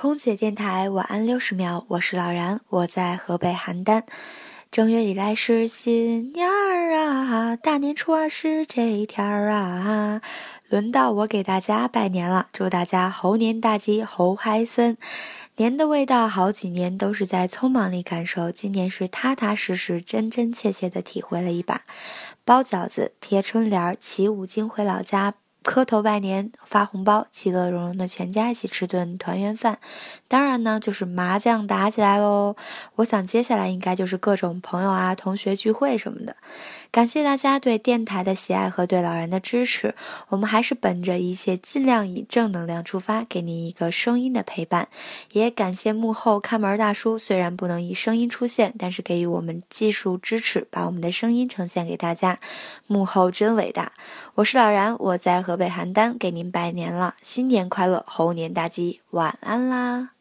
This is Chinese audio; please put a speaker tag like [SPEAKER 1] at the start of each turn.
[SPEAKER 1] 空姐电台晚安六十秒，我是老然，我在河北邯郸。正月里来是新年儿啊，大年初二是这一天儿啊，轮到我给大家拜年了，祝大家猴年大吉，猴嗨森！年的味道，好几年都是在匆忙里感受，今年是踏踏实实、真真切切的体会了一把。包饺子、贴春联、骑五金回老家。磕头拜年、发红包，其乐融融的全家一起吃顿团圆饭。当然呢，就是麻将打起来喽。我想接下来应该就是各种朋友啊、同学聚会什么的。感谢大家对电台的喜爱和对老人的支持。我们还是本着一切，尽量以正能量出发，给您一个声音的陪伴。也感谢幕后看门大叔，虽然不能以声音出现，但是给予我们技术支持，把我们的声音呈现给大家。幕后真伟大。我是老然，我在和。北邯郸给您拜年了，新年快乐，猴年大吉，晚安啦。